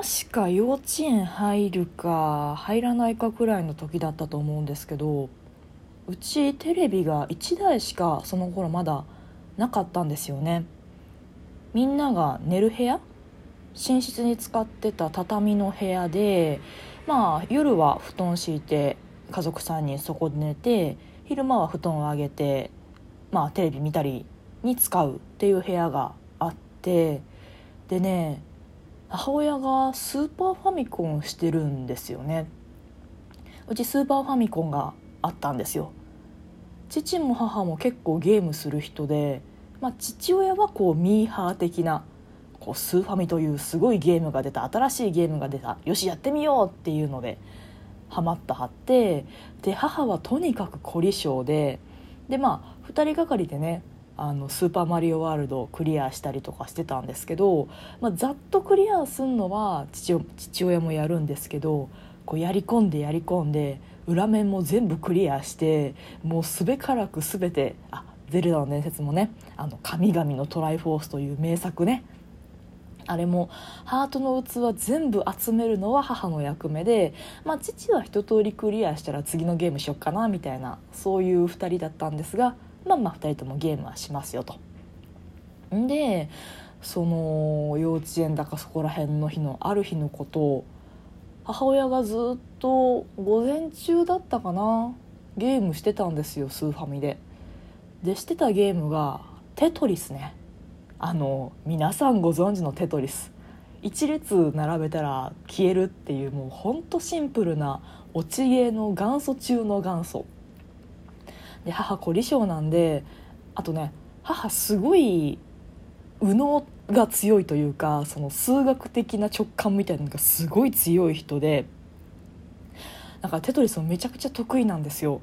確か幼稚園入るか入らないかくらいの時だったと思うんですけどうちテレビが1台しかその頃まだなかったんですよね。みんなが寝る部屋寝室に使ってた畳の部屋でまあ夜は布団敷いて家族3人そこで寝て昼間は布団を上げてまあテレビ見たりに使うっていう部屋があってでね母親がスーパーファミコンしてるんですよね。うちスーパーファミコンがあったんですよ。父も母も結構ゲームする人で、まあ、父親はこうミーハー的なこうスーファミというすごいゲームが出た新しいゲームが出たよしやってみようっていうのでハマったはってで母はとにかく凝り性ででまあ2人がかりでねあのスーパーマリオワールドをクリアしたりとかしてたんですけど、まあ、ざっとクリアすんのは父親もやるんですけどこうやり込んでやり込んで裏面も全部クリアしてもうすべからく全てあゼルダの伝説もね「あの神々のトライフォース」という名作ね。あれもハートの器全部集めるのは母の役目で、まあ、父は一通りクリアしたら次のゲームしよっかなみたいなそういう2人だったんですがまあまあ2人ともゲームはしますよと。でその幼稚園だかそこら辺の日のある日のことを母親がずっと午前中だったかなゲームしてたんですよスーファミで。でしてたゲームがテトリスねあの皆さんご存知のテトリス一列並べたら消えるっていうもうほんとシンプルな落ちゲーの元祖中の元祖で母凝り性なんであとね母すごい右脳が強いというかその数学的な直感みたいなのがすごい強い人でだからテトリスもめちゃくちゃ得意なんですよ。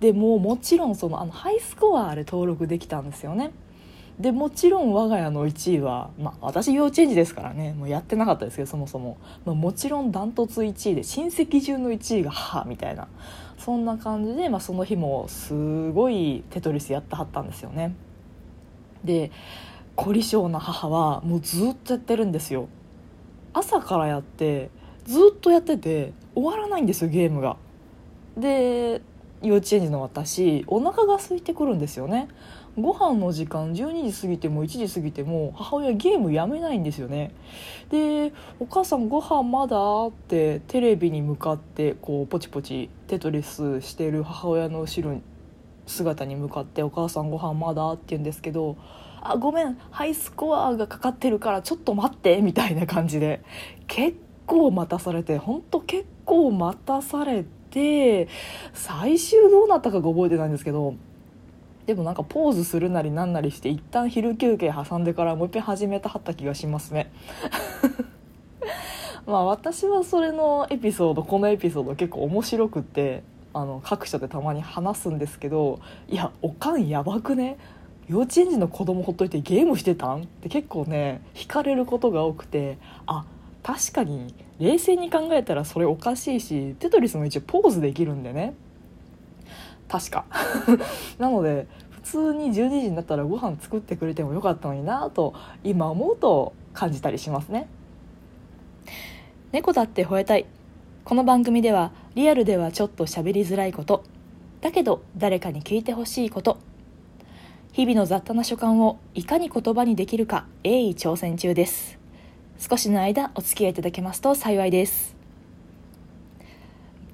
でももちろんそのあのハイスコアで登録できたんですよね。でもちろん我が家の1位は、まあ、私幼稚園児ですからねもうやってなかったですけどそもそも、まあ、もちろんダントツ1位で親戚中の1位が母みたいなそんな感じで、まあ、その日もすごいテトリスやってはったんですよね。で凝り性な母はもうずっとやってるんですよ。朝からやってずっとやってて終わらないんですよゲームが。で幼稚園児の私お腹が空いてくるんですよねご飯の時間12時過ぎても1時過ぎても母親ゲームやめないんですよねで「お母さんご飯まだ?」ってテレビに向かってこうポチポチテトリスしてる母親の後ろに姿に向かって「お母さんご飯まだ?」って言うんですけど「あごめんハイスコアがかかってるからちょっと待って」みたいな感じで結構待たされて本当結構待たされて最終どうなったかが覚えてないんですけどでもなんかポーズするなりなんなりして一旦昼休憩挟んでからもう一遍始めたはった気がしますね。まあ私はそれのエピソードこのエピソード結構面白くってあの各所でたまに話すんですけどいやおかんやばくね？幼稚園児の子供ほっといてゲームしてたん？って結構ね惹かれることが多くてあ確かに冷静に考えたらそれおかしいしテトリスも一応ポーズできるんでね。確か。なので普通に12時になったらご飯作ってくれてもよかったのになと今思うと感じたりしますね。猫だって吠えたい。この番組ではリアルではちょっと喋りづらいこと。だけど誰かに聞いてほしいこと。日々の雑多な所感をいかに言葉にできるか鋭意挑戦中です。少しの間お付き合いいただけますと幸いです。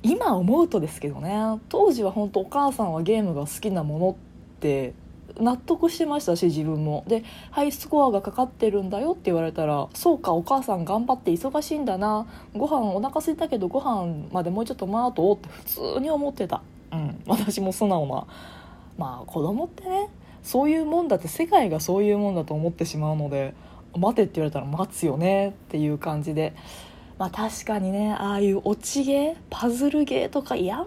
今思うとですけどね当時は本当お母さんはゲームが好きなものって納得してましたし自分も。でハイスコアがかかってるんだよって言われたらそうかお母さん頑張って忙しいんだな。ご飯お腹空いたけどご飯までもうちょっと待とうって普通に思ってた。うん。私も素直なまあ子供ってねそういうもんだって世界がそういうもんだと思ってしまうので待てって言われたら待つよねっていう感じで。まあ確かにねああいう落ちゲーパズルゲーとかやめらん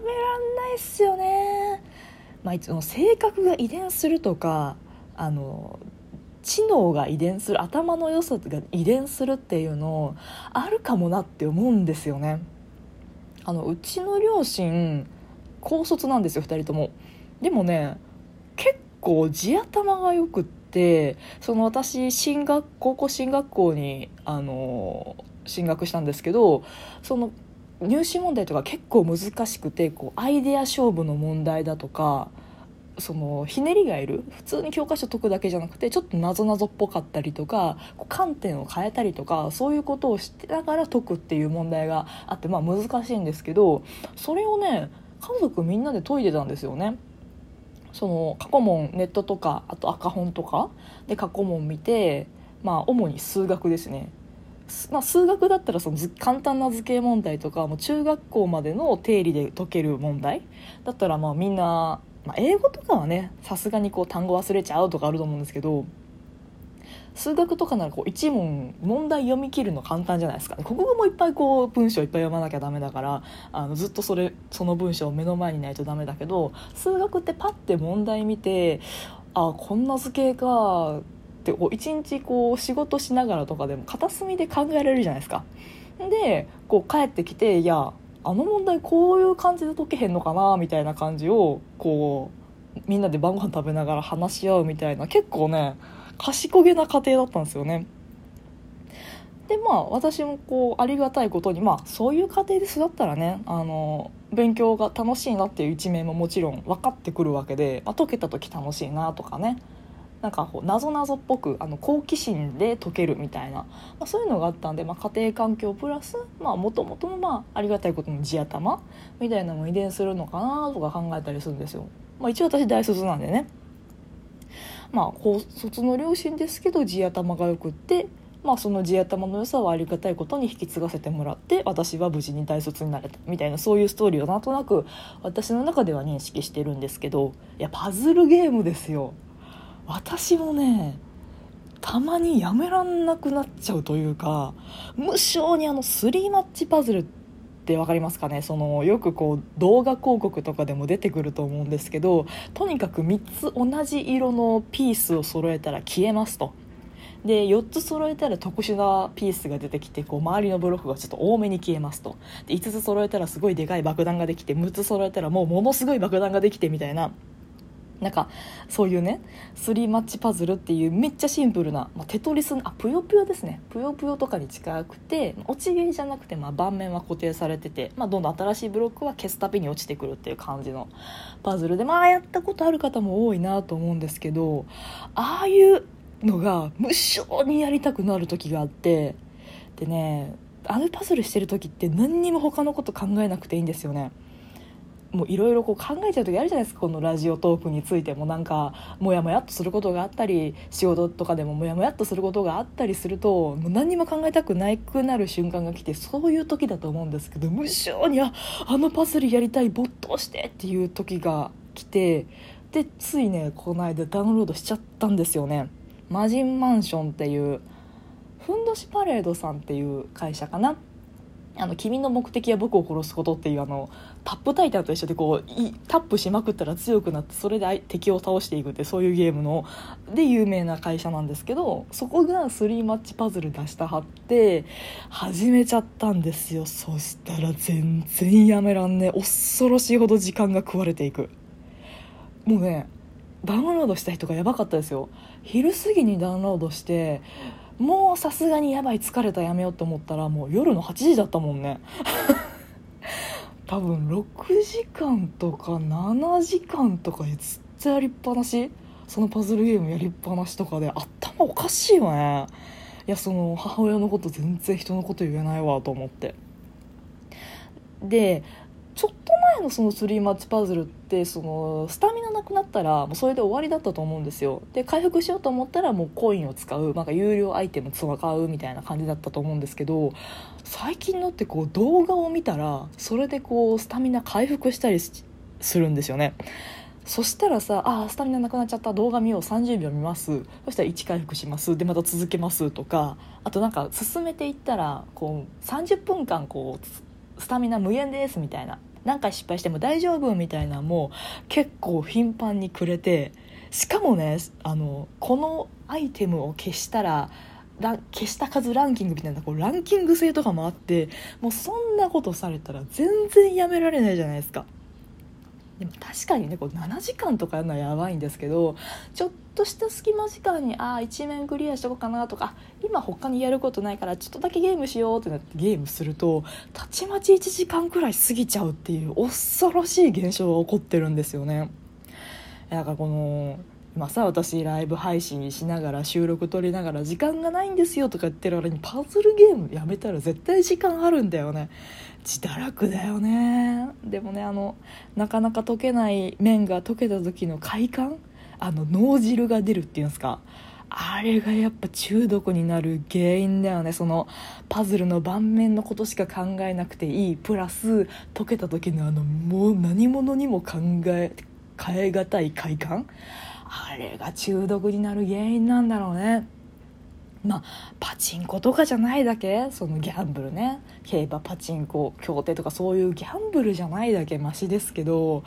ないっすよね。まあ、の性格が遺伝するとかあの知能が遺伝する頭の良さが遺伝するっていうのあるかもなって思うんですよね。あのうちの両親高卒なんですよ2人とも。でもね結構地頭がよくってその私進学高校進学校にあの進学したんですけどその入試問題とか結構難しくてこうアイデア勝負の問題だとかそのひねりがいる普通に教科書解くだけじゃなくてちょっとなぞなぞっぽかったりとか観点を変えたりとかそういうことをしてながら解くっていう問題があってまあ難しいんですけどそれをね家族みんなで解いてたんですよね。その過去問ネットとかあと赤本とかで過去問見てまあ主に数学ですね。まあ、数学だったらその簡単な図形問題とかもう中学校までの定理で解ける問題。だったらまあみんなまあ、英語とかはねさすがにこう単語忘れちゃうとかあると思うんですけど数学とかならこう一問問題読み切るの簡単じゃないですか、国語もいっぱいこう文章いっぱい読まなきゃダメだからあのずっとそれその文章を目の前にないとダメだけど数学ってパッて問題見てあこんな図形かってこう一日こう仕事しながらとかでも片隅で考えられるじゃないですか。でこう帰ってきていやあの問題こういう感じで解けへんのかなみたいな感じをこうみんなで晩ご飯食べながら話し合うみたいな結構ね賢げな家庭だったんですよね。でまあ私もこうありがたいことにまあそういう家庭で育ったらねあの勉強が楽しいなっていう一面ももちろん分かってくるわけで、まあ、解けた時楽しいなとかねなんかこう謎謎っぽくあの好奇心で解けるみたいな、まあ、そういうのがあったんで、まあ、家庭環境プラスもともとのまあありがたいことの地頭みたいなのも遺伝するのかなとか考えたりするんですよ。まあ、一応私大卒なんでねまあ高卒の両親ですけど地頭がよくってまあ、その地頭の良さはありがたいことに引き継がせてもらって私は無事に大卒になれたみたいなそういうストーリーをなんとなく私の中では認識してるんですけどいやパズルゲームですよ。私もねたまにやめらんなくなっちゃうというか無性にあのスリーマッチパズルって分かりますかね？そのよくこう動画広告とかでも出てくると思うんですけどとにかく3つ同じ色のピースを揃えたら消えますと。で4つ揃えたら特殊なピースが出てきてこう周りのブロックがちょっと多めに消えますとで5つ揃えたらすごいでかい爆弾ができて6つ揃えたらもうものすごい爆弾ができてみたいななんかそういうねスリーマッチパズルっていうめっちゃシンプルな、まあ、テトリスあぷよぷよですねぷよぷよとかに近くて落ち毛じゃなくて、まあ、盤面は固定されてて、まあ、どんどん新しいブロックは消すたびに落ちてくるっていう感じのパズルでまあやったことある方も多いなと思うんですけどああいうのが無性にやりたくなる時があってでねあのパズルしてる時って何にも他のこと考えなくていいんですよね。もういろいろ考えちゃう時あるじゃないですかこのラジオトークについてもなんかモヤモヤっとすることがあったり仕事とかでもモヤモヤっとすることがあったりするともう何にも考えたくなくなる瞬間が来てそういう時だと思うんですけど無性にああのパズルやりたい没頭してっていう時が来てでついねこの間ダウンロードしちゃったんですよね。マジンマンションっていうふんどしパレードさんっていう会社かなあの君の目的は僕を殺すことっていうあのタップタイターと一緒でこうタップしまくったら強くなってそれで敵を倒していくってそういうゲームので有名な会社なんですけどそこがスリーマッチパズル出したはって始めちゃったんですよ。そしたら全然やめらんね。恐ろしいほど時間が食われていく。もうねダウンロードした人がやばかったですよ。昼過ぎにダウンロードしてもうさすがにやばい疲れたやめようと思ったらもう夜の8時だったもんね。多分6時間とか7時間とかずっとやりっぱなし。そのパズルゲームやりっぱなしとかで頭おかしいよね。いやその母親のこと全然人のこと言えないわと思って。でちょっと前のそのスリーマッチパズルってそのスタミナくなったらもうそれで終わりだったと思うんですよ。で回復しようと思ったらもうコインを使う。なんか有料アイテム使うみたいな感じだったと思うんですけど最近のってこう動画を見たらそれでこうスタミナ回復したりするんですよね。そしたらさあスタミナなくなっちゃった。動画見よう。30秒見ます。そしたら1回復します。でまた続けますとか。あとなんか進めていったらこう30分間こうスタミナ無限ですみたいな。何回失敗しても大丈夫みたいなもう結構頻繁にくれてしかもねあのこのアイテムを消したら消した数ランキングみたいなこうランキング制とかもあってもうそんなことされたら全然やめられないじゃないですか。でも確かにねこう7時間とかやるのはやばいんですけどちょっとした隙間時間にああ一面クリアしとこうかなとか今他にやることないからちょっとだけゲームしようってなってゲームするとたちまち1時間くらい過ぎちゃうっていう恐ろしい現象が起こってるんですよね。だからこの今さ私ライブ配信しながら収録撮りながら時間がないんですよとか言ってる割にパズルゲームやめたら絶対時間あるんだよね自堕落だよね。でもねあのなかなか溶けない麺が溶けた時の快感あの脳汁が出るっていうんですか。あれがやっぱ中毒になる原因だよね。そのパズルの盤面のことしか考えなくていいプラス溶けた時のあのもう何者にも考え変え難い快感。あれが中毒になる原因なんだろうね。まあパチンコとかじゃないだけ？そのギャンブルね。競馬パチンコ競艇とかそういうギャンブルじゃないだけマシですけど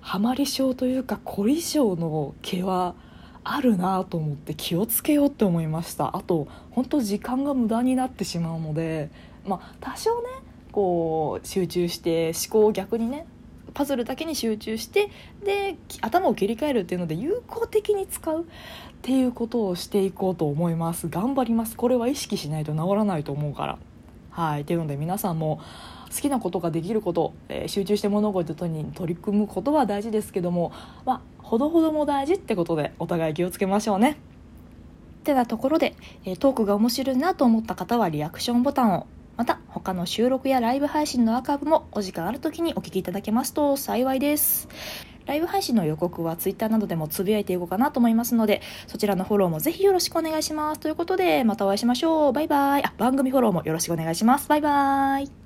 ハマり症というか凝り性の毛はあるなと思って気をつけようって思いました。あと本当時間が無駄になってしまうのでまあ多少ねこう集中して思考を逆にねパズルだけに集中してで頭を切り替えるっていうので有効的に使うっていうことをしていこうと思います。頑張ります。これは意識しないと治らないと思うから。はい。っていうので皆さんも好きなことができること、えー、集中して物事に取り組むことは大事ですけどもまあほどほども大事ってことでお互い気をつけましょうね。てなところで、え、トークが面白いなと思った方はリアクションボタンをまた他の収録やライブ配信のアーカイブもお時間ある時にお聞きいただけますと幸いです。ライブ配信の予告は Twitter などでもつぶやいていこうかなと思いますのでそちらのフォローもぜひよろしくお願いします。ということでまたお会いしましょう。バイバイ。あ番組フォローもよろしくお願いします。バイバイ。